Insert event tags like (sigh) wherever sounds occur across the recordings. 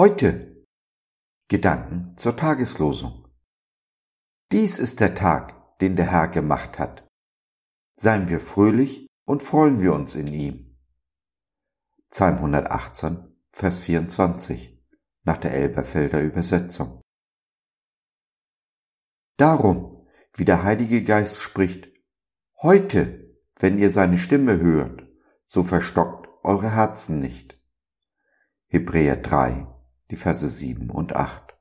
Heute Gedanken zur Tageslosung. Dies ist der Tag, den der Herr gemacht hat. Seien wir fröhlich und freuen wir uns in ihm. Psalm 118, Vers 24 nach der Elberfelder Übersetzung. Darum, wie der Heilige Geist spricht, heute, wenn ihr seine Stimme hört, so verstockt eure Herzen nicht. Hebräer 3, die Verse 7 und 8.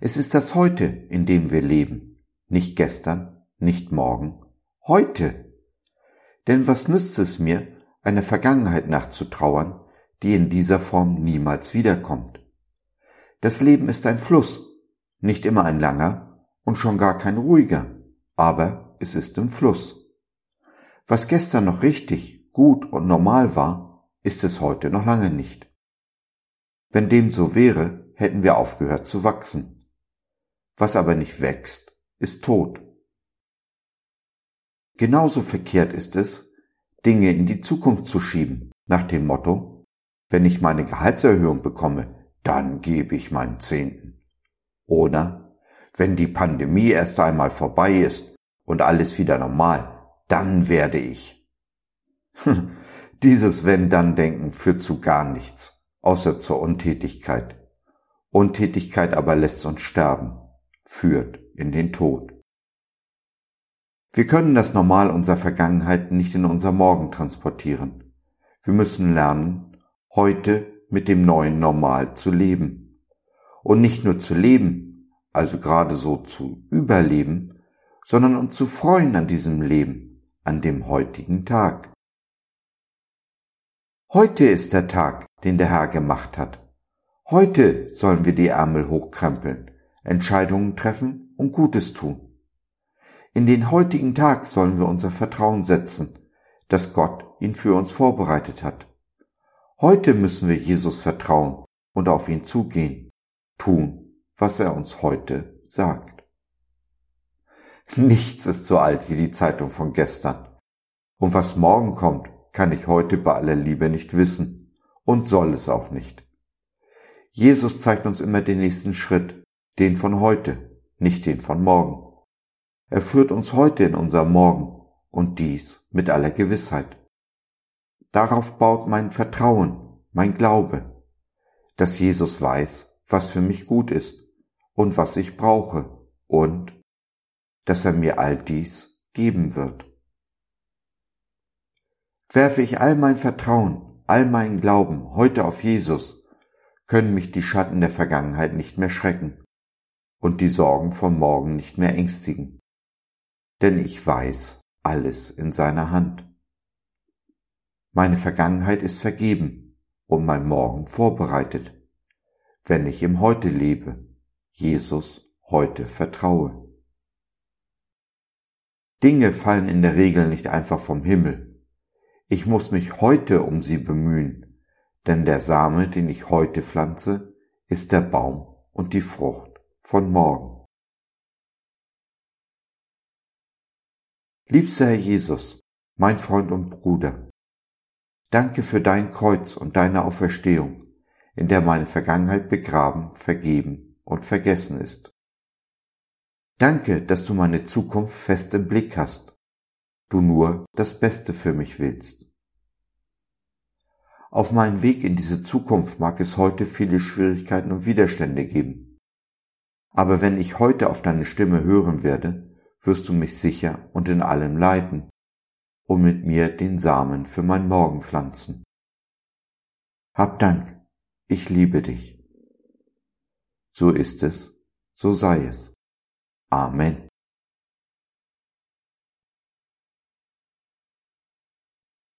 Es ist das Heute, in dem wir leben, nicht gestern, nicht morgen, heute. Denn was nützt es mir, einer Vergangenheit nachzutrauern, die in dieser Form niemals wiederkommt? Das Leben ist ein Fluss, nicht immer ein langer und schon gar kein ruhiger, aber es ist im Fluss. Was gestern noch richtig, gut und normal war, ist es heute noch lange nicht. Wenn dem so wäre, hätten wir aufgehört zu wachsen. Was aber nicht wächst, ist tot. Genauso verkehrt ist es, Dinge in die Zukunft zu schieben, nach dem Motto, wenn ich meine Gehaltserhöhung bekomme, dann gebe ich meinen Zehnten. Oder wenn die Pandemie erst einmal vorbei ist und alles wieder normal, dann werde ich. (laughs) Dieses Wenn-Dann-Denken führt zu gar nichts außer zur Untätigkeit. Untätigkeit aber lässt uns sterben, führt in den Tod. Wir können das Normal unserer Vergangenheit nicht in unser Morgen transportieren. Wir müssen lernen, heute mit dem neuen Normal zu leben. Und nicht nur zu leben, also gerade so zu überleben, sondern uns zu freuen an diesem Leben, an dem heutigen Tag. Heute ist der Tag, den der Herr gemacht hat. Heute sollen wir die Ärmel hochkrempeln, Entscheidungen treffen und Gutes tun. In den heutigen Tag sollen wir unser Vertrauen setzen, dass Gott ihn für uns vorbereitet hat. Heute müssen wir Jesus vertrauen und auf ihn zugehen, tun, was er uns heute sagt. Nichts ist so alt wie die Zeitung von gestern. Und was morgen kommt, kann ich heute bei aller Liebe nicht wissen und soll es auch nicht. Jesus zeigt uns immer den nächsten Schritt, den von heute, nicht den von morgen. Er führt uns heute in unser Morgen und dies mit aller Gewissheit. Darauf baut mein Vertrauen, mein Glaube, dass Jesus weiß, was für mich gut ist und was ich brauche und dass er mir all dies geben wird. Werfe ich all mein Vertrauen, all meinen Glauben heute auf Jesus, können mich die Schatten der Vergangenheit nicht mehr schrecken und die Sorgen vom Morgen nicht mehr ängstigen. Denn ich weiß alles in seiner Hand. Meine Vergangenheit ist vergeben und mein Morgen vorbereitet, wenn ich im Heute lebe, Jesus heute vertraue. Dinge fallen in der Regel nicht einfach vom Himmel ich muss mich heute um sie bemühen, denn der Same, den ich heute pflanze, ist der Baum und die Frucht von morgen. Liebster Herr Jesus, mein Freund und Bruder, danke für dein Kreuz und deine Auferstehung, in der meine Vergangenheit begraben, vergeben und vergessen ist. Danke, dass du meine Zukunft fest im Blick hast du nur das Beste für mich willst. Auf meinem Weg in diese Zukunft mag es heute viele Schwierigkeiten und Widerstände geben. Aber wenn ich heute auf deine Stimme hören werde, wirst du mich sicher und in allem leiten und mit mir den Samen für mein Morgen pflanzen. Hab Dank, ich liebe dich. So ist es, so sei es. Amen.